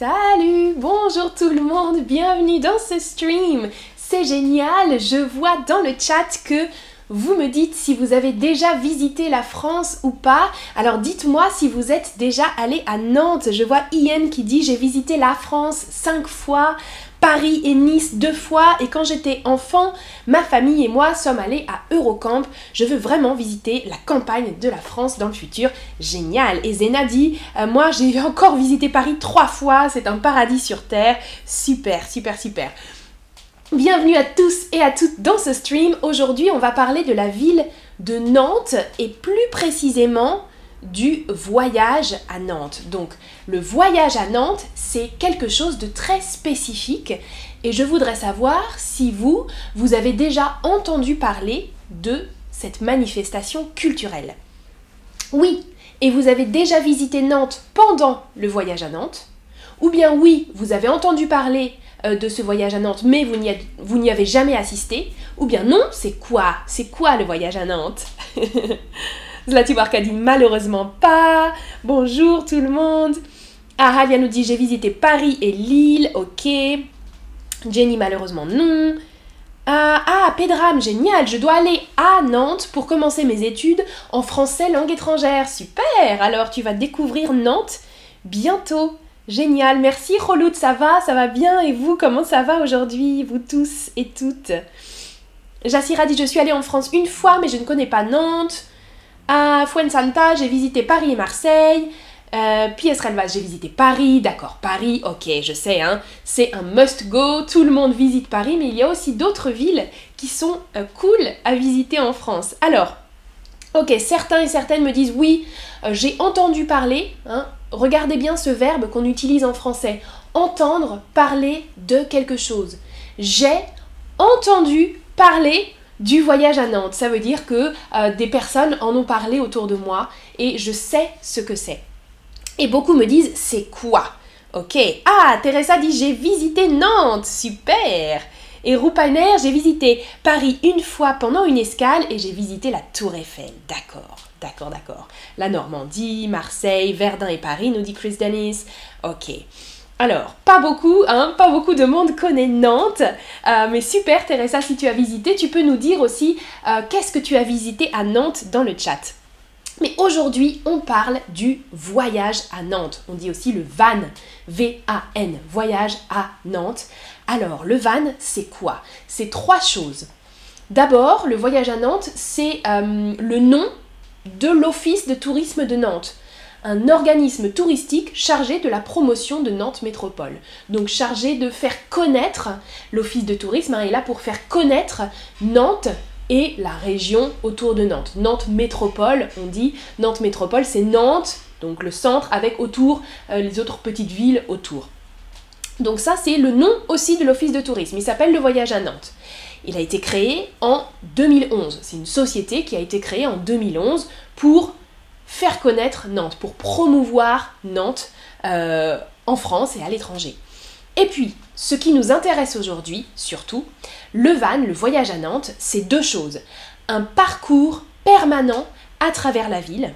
Salut, bonjour tout le monde, bienvenue dans ce stream. C'est génial, je vois dans le chat que vous me dites si vous avez déjà visité la France ou pas. Alors dites-moi si vous êtes déjà allé à Nantes. Je vois Ian qui dit j'ai visité la France cinq fois. Paris et Nice deux fois et quand j'étais enfant, ma famille et moi sommes allés à Eurocamp. Je veux vraiment visiter la campagne de la France dans le futur. Génial. Et Zena dit, euh, moi j'ai encore visité Paris trois fois, c'est un paradis sur Terre. Super, super, super. Bienvenue à tous et à toutes dans ce stream. Aujourd'hui on va parler de la ville de Nantes et plus précisément du voyage à Nantes. Donc le voyage à Nantes, c'est quelque chose de très spécifique et je voudrais savoir si vous, vous avez déjà entendu parler de cette manifestation culturelle. Oui, et vous avez déjà visité Nantes pendant le voyage à Nantes, ou bien oui, vous avez entendu parler euh, de ce voyage à Nantes, mais vous n'y avez jamais assisté, ou bien non, c'est quoi C'est quoi le voyage à Nantes? Zlati dit malheureusement pas. Bonjour tout le monde. Ah, nous dit j'ai visité Paris et Lille, ok. Jenny malheureusement non. Ah, ah, Pedram, génial, je dois aller à Nantes pour commencer mes études en français langue étrangère. Super, alors tu vas découvrir Nantes bientôt. Génial, merci Roloud, ça va, ça va bien et vous, comment ça va aujourd'hui, vous tous et toutes? Jassira dit je suis allée en France une fois mais je ne connais pas Nantes. À Fuensanta, j'ai visité Paris et Marseille. Euh, Relvas, j'ai visité Paris, d'accord, Paris, ok, je sais, hein, c'est un must-go, tout le monde visite Paris, mais il y a aussi d'autres villes qui sont euh, cool à visiter en France. Alors, ok, certains et certaines me disent oui, euh, j'ai entendu parler, hein, regardez bien ce verbe qu'on utilise en français, entendre parler de quelque chose. J'ai entendu parler du voyage à Nantes. Ça veut dire que euh, des personnes en ont parlé autour de moi et je sais ce que c'est. Et beaucoup me disent c'est quoi? Ok. Ah, Teresa dit j'ai visité Nantes. Super. Et Rupaner, j'ai visité Paris une fois pendant une escale et j'ai visité la Tour Eiffel. D'accord, d'accord, d'accord. La Normandie, Marseille, Verdun et Paris, nous dit Chris Dennis. Ok. Alors, pas beaucoup, hein, pas beaucoup de monde connaît Nantes, euh, mais super Teresa, si tu as visité, tu peux nous dire aussi euh, qu'est-ce que tu as visité à Nantes dans le chat. Mais aujourd'hui, on parle du voyage à Nantes. On dit aussi le van, V-A-N, voyage à Nantes. Alors, le van, c'est quoi? C'est trois choses. D'abord, le voyage à Nantes, c'est euh, le nom de l'Office de tourisme de Nantes un organisme touristique chargé de la promotion de Nantes Métropole. Donc chargé de faire connaître, l'Office de tourisme hein, est là pour faire connaître Nantes et la région autour de Nantes. Nantes Métropole, on dit. Nantes Métropole, c'est Nantes, donc le centre, avec autour euh, les autres petites villes autour. Donc ça, c'est le nom aussi de l'Office de tourisme. Il s'appelle le Voyage à Nantes. Il a été créé en 2011. C'est une société qui a été créée en 2011 pour faire connaître Nantes, pour promouvoir Nantes euh, en France et à l'étranger. Et puis, ce qui nous intéresse aujourd'hui, surtout, le van, le voyage à Nantes, c'est deux choses. Un parcours permanent à travers la ville,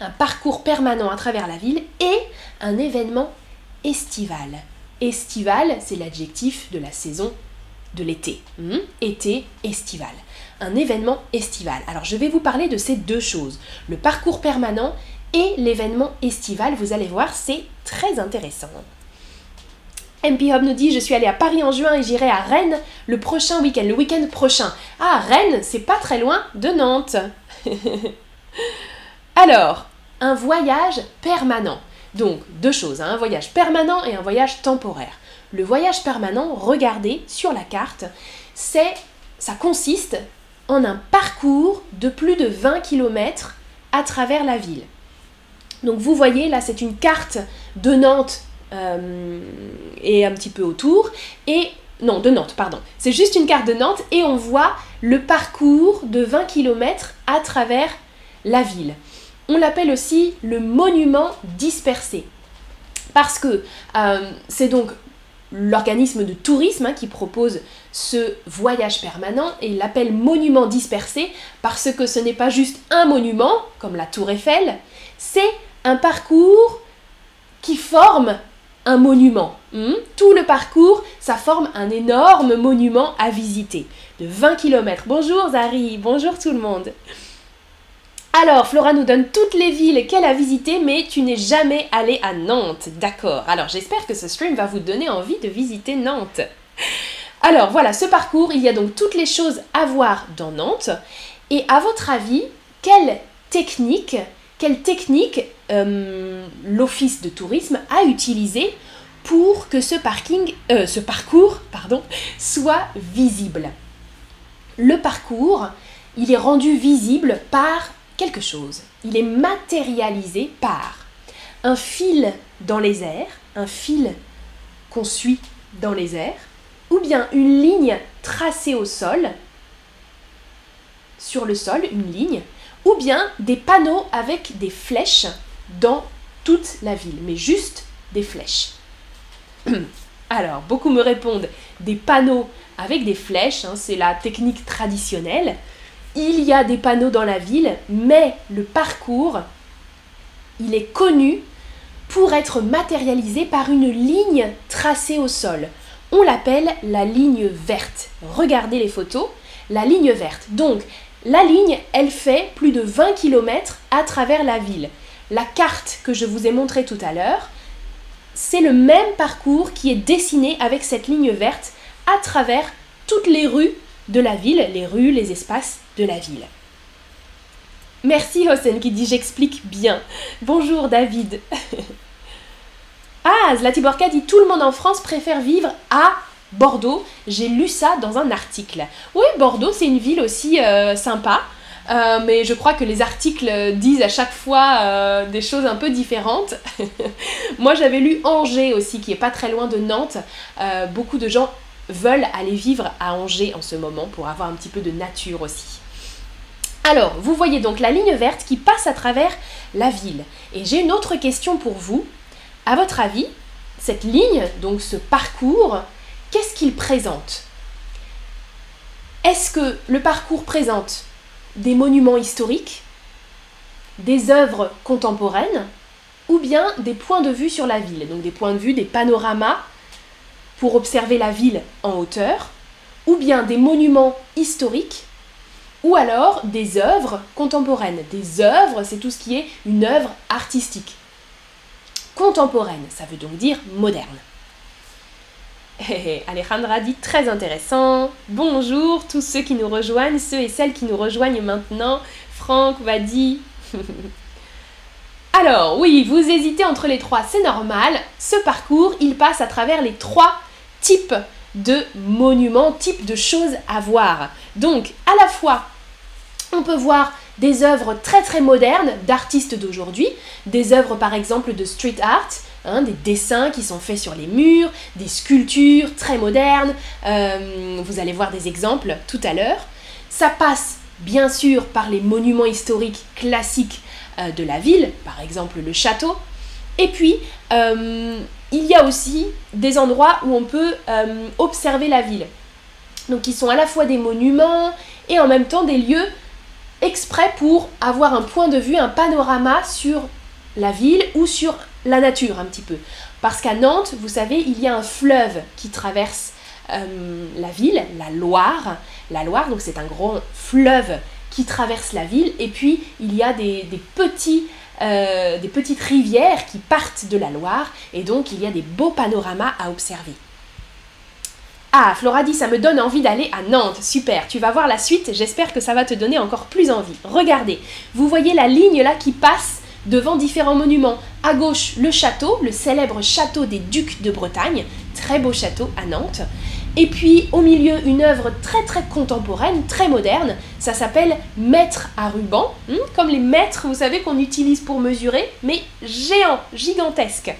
un parcours permanent à travers la ville et un événement estival. Estival, c'est l'adjectif de la saison de l'été. Hmm? été estival un événement estival. Alors je vais vous parler de ces deux choses, le parcours permanent et l'événement estival. Vous allez voir, c'est très intéressant. MP Hub nous dit Je suis allé à Paris en juin et j'irai à Rennes le prochain week-end, le week-end prochain. Ah, Rennes, c'est pas très loin de Nantes. Alors, un voyage permanent. Donc, deux choses, hein, un voyage permanent et un voyage temporaire. Le voyage permanent, regardez sur la carte, c'est ça consiste en un parcours de plus de 20 km à travers la ville. Donc vous voyez, là c'est une carte de Nantes euh, et un petit peu autour. Et non, de Nantes, pardon. C'est juste une carte de Nantes et on voit le parcours de 20 km à travers la ville. On l'appelle aussi le monument dispersé. Parce que euh, c'est donc l'organisme de tourisme hein, qui propose ce voyage permanent et l'appelle monument dispersé parce que ce n'est pas juste un monument comme la tour Eiffel, c'est un parcours qui forme un monument. Hmm? Tout le parcours, ça forme un énorme monument à visiter de 20 km. Bonjour Zari, bonjour tout le monde. Alors, Flora nous donne toutes les villes qu'elle a visitées, mais tu n'es jamais allé à Nantes. D'accord. Alors, j'espère que ce stream va vous donner envie de visiter Nantes. Alors, voilà, ce parcours, il y a donc toutes les choses à voir dans Nantes. Et à votre avis, quelle technique, quelle technique euh, l'office de tourisme a utilisé pour que ce parking, euh, ce parcours, pardon, soit visible? Le parcours, il est rendu visible par quelque chose. Il est matérialisé par un fil dans les airs, un fil qu'on suit dans les airs, ou bien une ligne tracée au sol, sur le sol, une ligne, ou bien des panneaux avec des flèches dans toute la ville, mais juste des flèches. Alors, beaucoup me répondent des panneaux avec des flèches, hein, c'est la technique traditionnelle il y a des panneaux dans la ville, mais le parcours, il est connu pour être matérialisé par une ligne tracée au sol. On l'appelle la ligne verte. Regardez les photos, la ligne verte. Donc, la ligne, elle fait plus de 20 km à travers la ville. La carte que je vous ai montrée tout à l'heure, c'est le même parcours qui est dessiné avec cette ligne verte à travers toutes les rues de la ville, les rues, les espaces de la ville. Merci Hossein qui dit j'explique bien. Bonjour David. ah, Zlatiborka dit tout le monde en France préfère vivre à Bordeaux. J'ai lu ça dans un article. Oui, Bordeaux c'est une ville aussi euh, sympa. Euh, mais je crois que les articles disent à chaque fois euh, des choses un peu différentes. Moi j'avais lu Angers aussi, qui est pas très loin de Nantes. beaucoup de gens veulent aller vivre à Angers en ce moment pour avoir un petit peu de nature aussi. Alors, vous voyez donc la ligne verte qui passe à travers la ville. Et j'ai une autre question pour vous. À votre avis, cette ligne, donc ce parcours, qu'est-ce qu'il présente? Est-ce que le parcours présente des monuments historiques, des œuvres contemporaines, ou bien des points de vue sur la ville, donc des points de vue, des panoramas pour observer la ville en hauteur, ou bien des monuments historiques ou alors des œuvres contemporaines. Des œuvres, c'est tout ce qui est une œuvre artistique. Contemporaine, ça veut donc dire moderne. Alejandra dit très intéressant. Bonjour tous ceux qui nous rejoignent, ceux et celles qui nous rejoignent maintenant. Franck, Vadi. Alors, oui, vous hésitez entre les trois, c'est normal. Ce parcours, il passe à travers les trois types de monuments, types de choses à voir. Donc, à la fois on peut voir des œuvres très très modernes d'artistes d'aujourd'hui, des œuvres par exemple de street art, hein, des dessins qui sont faits sur les murs, des sculptures très modernes, euh, vous allez voir des exemples tout à l'heure. Ça passe bien sûr par les monuments historiques classiques euh, de la ville, par exemple le château, et puis euh, il y a aussi des endroits où on peut observer la ville. Donc qui sont à la fois des monuments et en même temps des lieux exprès pour avoir un point de vue, un panorama sur la ville ou sur la nature un petit peu. Parce qu'à Nantes, vous savez, il y a un fleuve qui traverse euh, la ville, la Loire. La Loire, donc c'est un grand fleuve qui traverse la ville. Et puis, il y a des, petits, euh, des petites rivières qui partent de la Loire. Et donc, il y a des beaux panoramas à observer. Ah, Flora dit ça me donne envie d'aller à Nantes. Super, tu vas voir la suite, j'espère que ça va te donner encore plus envie. Regardez, vous voyez la ligne là qui passe devant différents monuments. À gauche, le château, le célèbre château des ducs de Bretagne, très beau château à Nantes. Et puis au milieu, une œuvre très très contemporaine, très moderne, ça s'appelle Maître à ruban, hmm, comme les mètres, vous savez, qu'on utilise pour mesurer, mais géant, gigantesque.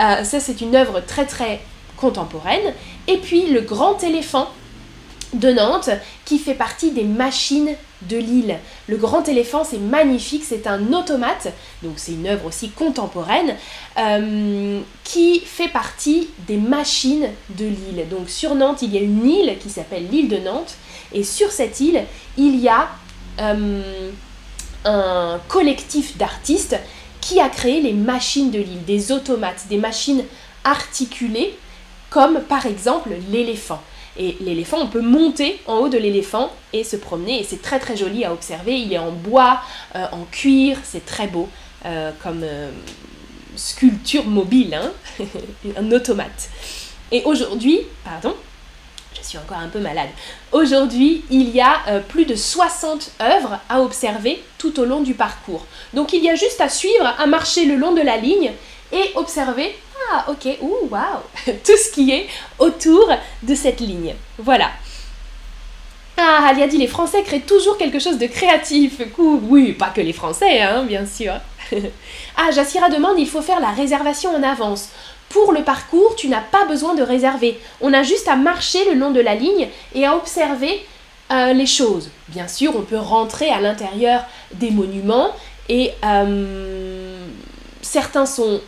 Euh, ça, c'est une œuvre très très contemporaine. Et puis le grand éléphant de Nantes qui fait partie des machines de l'île. Le grand éléphant, c'est magnifique, c'est un automate, donc c'est une œuvre aussi contemporaine, euh, qui fait partie des machines de l'île. Donc sur Nantes, il y a une île qui s'appelle l'île de Nantes, et sur cette île, il y a euh, un collectif d'artistes qui a créé les machines de l'île, des automates, des machines articulés, comme par exemple l'éléphant. Et l'éléphant, on peut monter en haut de l'éléphant et se promener, et c'est très très joli à observer. Il est en bois, euh, en cuir, c'est très beau euh, comme euh, sculpture mobile, hein un automate. Et aujourd'hui, pardon, je suis encore un peu malade. Aujourd'hui, il y a plus de 60 œuvres à observer tout au long du parcours. Donc il y a juste à suivre, à marcher le long de la ligne et observer ah, ok, ouh, waouh, tout ce qui est autour de cette ligne. Voilà. Ah, Alia dit les Français créent toujours quelque chose de créatif. Oui, pas que les Français, hein, bien sûr. ah, Jassira demande il faut faire la réservation en avance. Pour le parcours, tu n'as pas besoin de réserver. On a juste à marcher le long de la ligne et à observer euh, les choses. Bien sûr, on peut rentrer à l'intérieur des monuments et euh, certains sont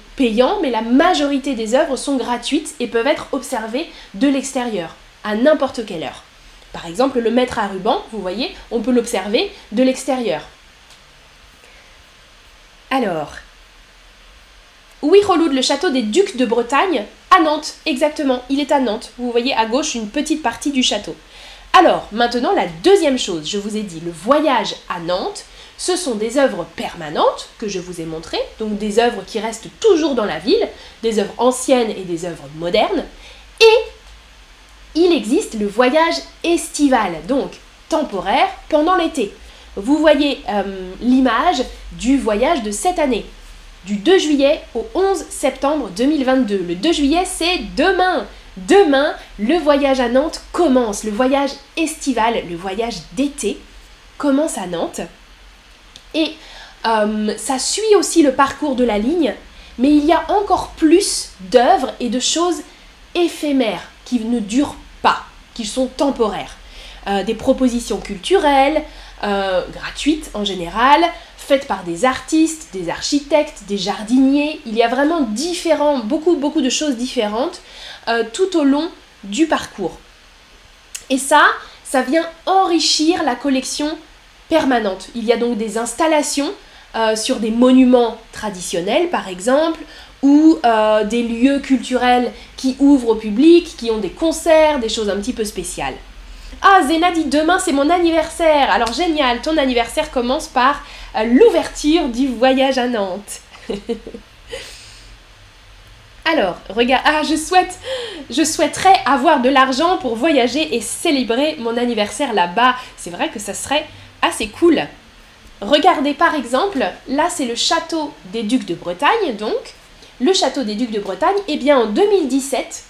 mais la majorité des œuvres sont gratuites et peuvent être observées de l'extérieur, à n'importe quelle heure. Par exemple, le maître à ruban, vous voyez, on peut l'observer de l'extérieur. Alors, oui, Reloud, le château des ducs de Bretagne, à Nantes, exactement, il est à Nantes. Vous voyez à gauche une petite partie du château. Alors, maintenant, la deuxième chose, je vous ai dit, le voyage à Nantes, ce sont des œuvres permanentes que je vous ai montrées, donc des œuvres qui restent toujours dans la ville, des œuvres anciennes et des œuvres modernes. Et il existe le voyage estival, donc temporaire pendant l'été. Vous voyez euh, l'image du voyage de cette année, du 2 juillet au 11 septembre 2022. Le 2 juillet, c'est demain. Demain, le voyage à Nantes commence. Le voyage estival, le voyage d'été commence à Nantes. Et euh, ça suit aussi le parcours de la ligne, mais il y a encore plus d'œuvres et de choses éphémères qui ne durent pas, qui sont temporaires. Euh, des propositions culturelles, euh, gratuites en général, faites par des artistes, des architectes, des jardiniers. Il y a vraiment différents, beaucoup, beaucoup de choses différentes tout au long du parcours. Et ça, ça vient enrichir la collection permanente. Il y a donc des installations euh, sur des monuments traditionnels, par exemple, ou euh, des lieux culturels qui ouvrent au public, qui ont des concerts, des choses un petit peu spéciales. Ah, Zéna dit demain c'est mon anniversaire. Alors génial, ton anniversaire commence par euh, l'ouverture du voyage à Nantes. Alors, regarde, ah, je souhaite, je souhaiterais avoir de l'argent pour voyager et célébrer mon anniversaire là-bas. C'est vrai que ça serait assez cool. Regardez par exemple, là c'est le château des Ducs de Bretagne, donc. Le château des Ducs de Bretagne, et eh bien en 2017,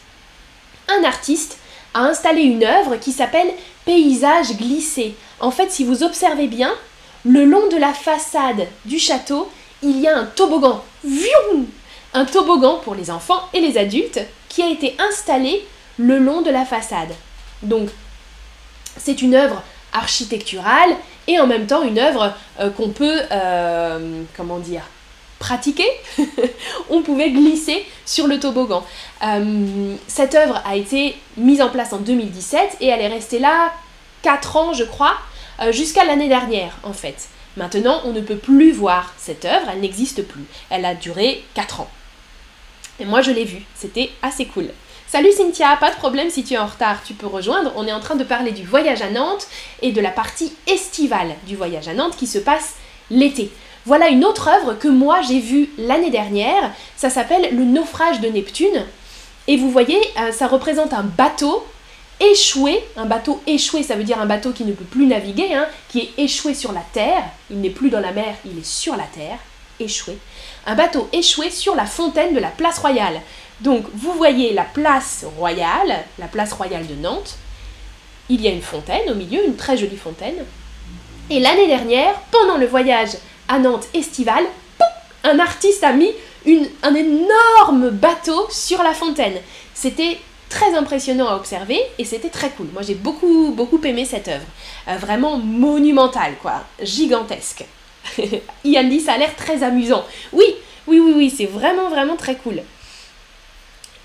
un artiste a installé une œuvre qui s'appelle Paysage glissé. En fait, si vous observez bien, le long de la façade du château, il y a un toboggan. Un toboggan pour les enfants et les adultes qui a été installé le long de la façade. Donc, c'est une œuvre architecturale et en même temps une œuvre euh, qu'on peut, euh, comment dire, pratiquer. On pouvait glisser sur le toboggan. Euh, cette œuvre a été mise en place en 2017 et elle est restée là 4 ans, je crois, jusqu'à l'année dernière en fait. Maintenant, on ne peut plus voir cette œuvre, elle n'existe plus. Elle a duré 4 ans. Et moi, je l'ai vue, c'était assez cool. Salut Cynthia, pas de problème si tu es en retard, tu peux rejoindre. On est en train de parler du voyage à Nantes et de la partie estivale du voyage à Nantes qui se passe l'été. Voilà une autre œuvre que moi j'ai vue l'année dernière. Ça s'appelle Le naufrage de Neptune. Et vous voyez, euh, ça représente un bateau échoué. Un bateau échoué, ça veut dire un bateau qui ne peut plus naviguer, hein, qui est échoué sur la terre. Il n'est plus dans la mer, il est sur la terre, échoué. Un bateau échoué sur la fontaine de la place royale. Donc vous voyez la place royale, la place royale de Nantes. Il y a une fontaine au milieu, une très jolie fontaine. Et l'année dernière, pendant le voyage à Nantes estival, un artiste a mis un énorme bateau sur la fontaine. C'était très impressionnant à observer et c'était très cool. Moi j'ai beaucoup beaucoup aimé cette œuvre. Euh, vraiment monumentale quoi, gigantesque. Yann dit ça a l'air très amusant. Oui, oui, oui, oui, c'est vraiment vraiment très cool.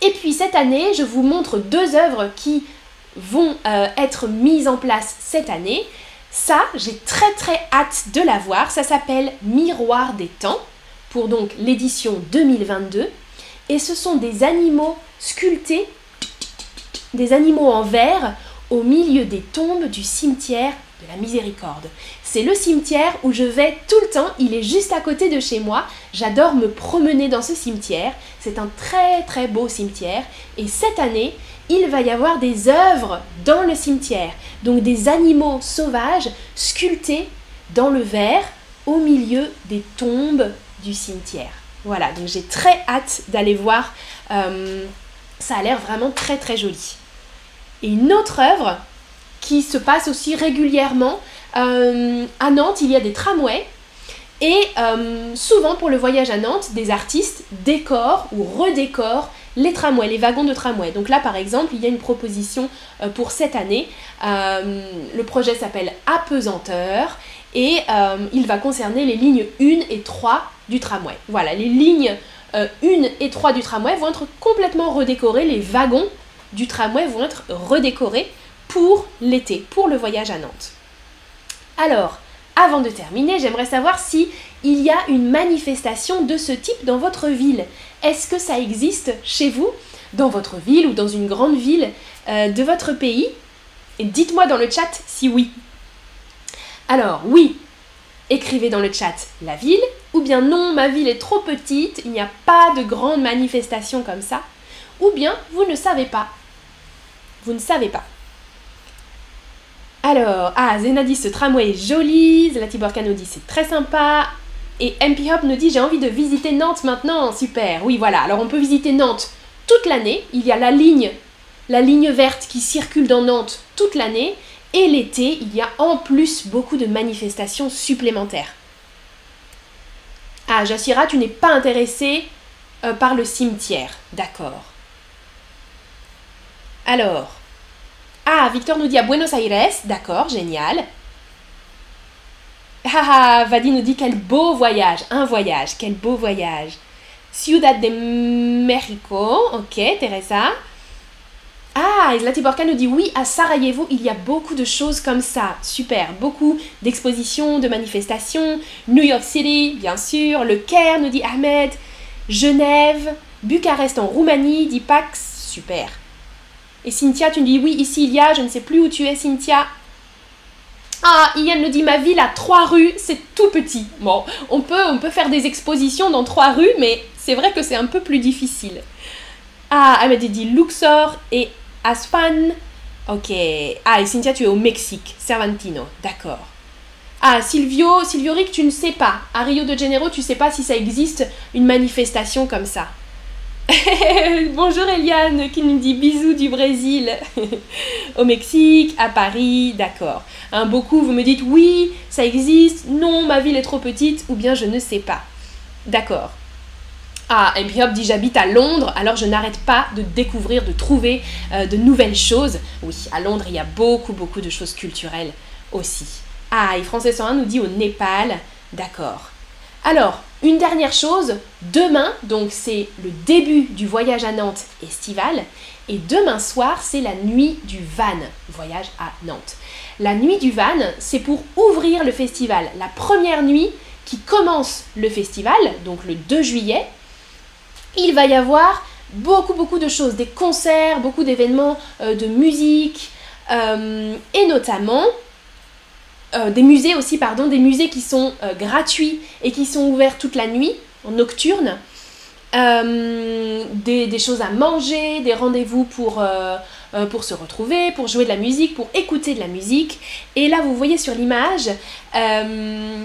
Et puis cette année, je vous montre deux œuvres qui vont euh, être mises en place cette année. Ça, j'ai très très hâte de la voir. Ça s'appelle Miroir des temps pour donc l'édition 2022. et ce sont des animaux sculptés, des animaux en verre au milieu des tombes du cimetière de la miséricorde. C'est le cimetière où je vais tout le temps, il est juste à côté de chez moi. J'adore me promener dans ce cimetière. C'est un très très beau cimetière. Et cette année, il va y avoir des œuvres dans le cimetière. Donc des animaux sauvages sculptés dans le verre au milieu des tombes du cimetière. Voilà, donc j'ai très hâte d'aller voir. Euh, ça a l'air vraiment très très joli. Et une autre œuvre qui se passe aussi régulièrement. Euh, à Nantes, il y a des tramways. Et euh, souvent pour le voyage à Nantes, des artistes décorent ou redécorent les tramways, les wagons de tramway. Donc là, par exemple, il y a une proposition euh, pour cette année. le projet s'appelle Apesanteur et il va concerner les lignes 1 et 3 du tramway. Voilà, les lignes 1 et 3 du tramway vont être complètement redécorées, les wagons du tramway vont être redécorés pour l'été, pour le voyage à Nantes. Alors, avant de terminer, j'aimerais savoir si il y a une manifestation de ce type dans votre ville. Est-ce que ça existe chez vous, dans votre ville ou dans une grande ville euh, de votre pays? Dites-moi dans le chat si oui. Alors, oui, écrivez dans le chat la ville, ou bien non, ma ville est trop petite, il n'y a pas de grande manifestation comme ça, ou bien vous ne savez pas. Vous ne savez pas. Alors, ah, ce tramway est joli, Zlatiborka nous dit c'est très sympa, et MP Hop nous dit j'ai envie de visiter Nantes maintenant, super, oui voilà, alors on peut visiter Nantes toute l'année, il y a la ligne, la ligne verte qui circule dans Nantes toute l'année, et l'été, il y a en plus beaucoup de manifestations supplémentaires. Ah, Jassira, tu n'es pas intéressé euh, par le cimetière, d'accord. Alors, ah, Victor nous dit à Buenos Aires. D'accord, génial. Ah, ah, Vadi nous dit quel beau voyage. Un voyage, quel beau voyage. Ciudad de México. Ok, Teresa. Ah, Borka nous dit oui, à Sarajevo, il y a beaucoup de choses comme ça. Super, beaucoup d'expositions, de manifestations. New York City, bien sûr. Le Caire, nous dit Ahmed. Genève. Bucarest en Roumanie, dit Pax. Super. Et Cynthia, tu me dis oui, ici il y a, je ne sais plus où tu es, Cynthia. Ah, Ian me dit ma ville a trois rues, c'est tout petit. Bon, on peut, on peut faire des expositions dans trois rues, mais c'est vrai que c'est un peu plus difficile. Ah, Ahmed dit Luxor et Aspan. Ok. Ah, et Cynthia, tu es au Mexique, Cervantino. D'accord. Ah, Silvio, Silvio Rick, tu ne sais pas. À Rio de Janeiro, tu ne sais pas si ça existe une manifestation comme ça. Bonjour Eliane qui nous dit bisous du Brésil. Au Mexique, à Paris, d'accord. Hein, beaucoup vous me dites oui, ça existe, non, ma ville est trop petite, ou bien je ne sais pas. D'accord. Ah, puis hop dit j'habite à Londres, alors je n'arrête pas de découvrir, de trouver euh, de nouvelles choses. Oui, à Londres, il y a beaucoup, beaucoup de choses culturelles aussi. Ah, et Français 101 nous dit au Népal, d'accord. Alors, une dernière chose, demain, donc c'est le début du voyage à Nantes estival, et demain soir, c'est la nuit du Van, voyage à Nantes. La nuit du Van, c'est pour ouvrir le festival. La première nuit qui commence le festival, donc le 2 juillet, il va y avoir beaucoup beaucoup de choses, des concerts, beaucoup d'événements euh, de musique, euh, et notamment euh, des musées aussi, pardon, des musées qui sont euh, gratuits et qui sont ouverts toute la nuit, en nocturne. Euh, des, choses à manger, des rendez-vous pour, pour se retrouver, pour jouer de la musique, pour écouter de la musique. Et là, vous voyez sur l'image un,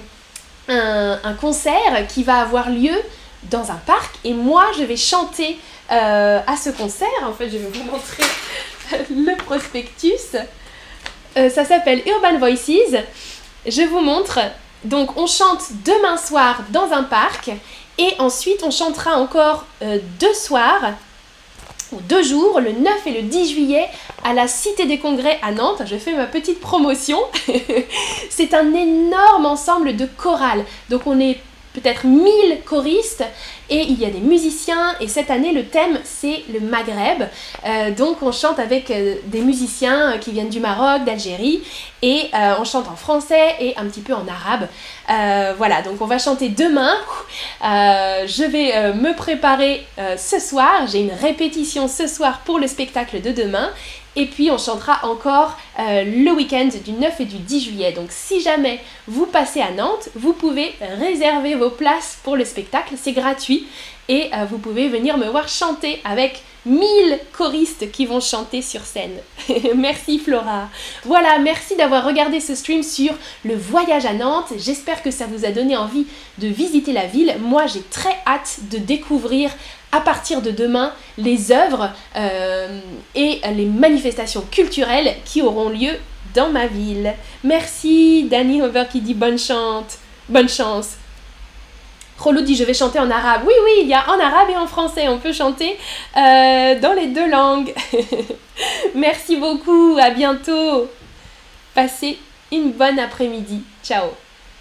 un, concert qui va avoir lieu dans un parc. Et moi, je vais chanter à ce concert. En fait, je vais vous montrer le prospectus. Euh, ça s'appelle Urban Voices. Je vous montre. Donc on chante demain soir dans un parc et ensuite on chantera encore euh, deux soirs ou deux jours, le 9 et le 10 juillet, à la Cité des Congrès à Nantes. Je fais ma petite promotion. C'est un énorme ensemble de chorales. Donc on est peut-être 1000 choristes et il y a des musiciens et cette année le thème c'est le Maghreb. Euh, donc on chante avec euh, des musiciens qui viennent du Maroc, d'Algérie et euh, on chante en français et un petit peu en arabe. voilà, donc on va chanter demain. je vais me préparer ce soir. J'ai une répétition ce soir pour le spectacle de demain et puis on chantera encore euh, le week-end du 9 et du 10 juillet. Donc si jamais vous passez à Nantes, vous pouvez réserver vos places pour le spectacle. C'est gratuit. Et euh, vous pouvez venir me voir chanter avec 1000 choristes qui vont chanter sur scène. merci Flora. Voilà, merci d'avoir regardé ce stream sur le voyage à Nantes. J'espère que ça vous a donné envie de visiter la ville. Moi, j'ai très hâte de découvrir à partir de demain les œuvres euh, et les manifestations culturelles qui auront lieu dans ma ville. Merci Danny Hover qui dit bonne chante, bonne chance. Rolo dit je vais chanter en arabe. Oui, oui, il y a en arabe et en français. On peut chanter euh, dans les deux langues. Merci beaucoup. À bientôt. Passez une bonne après-midi. Ciao.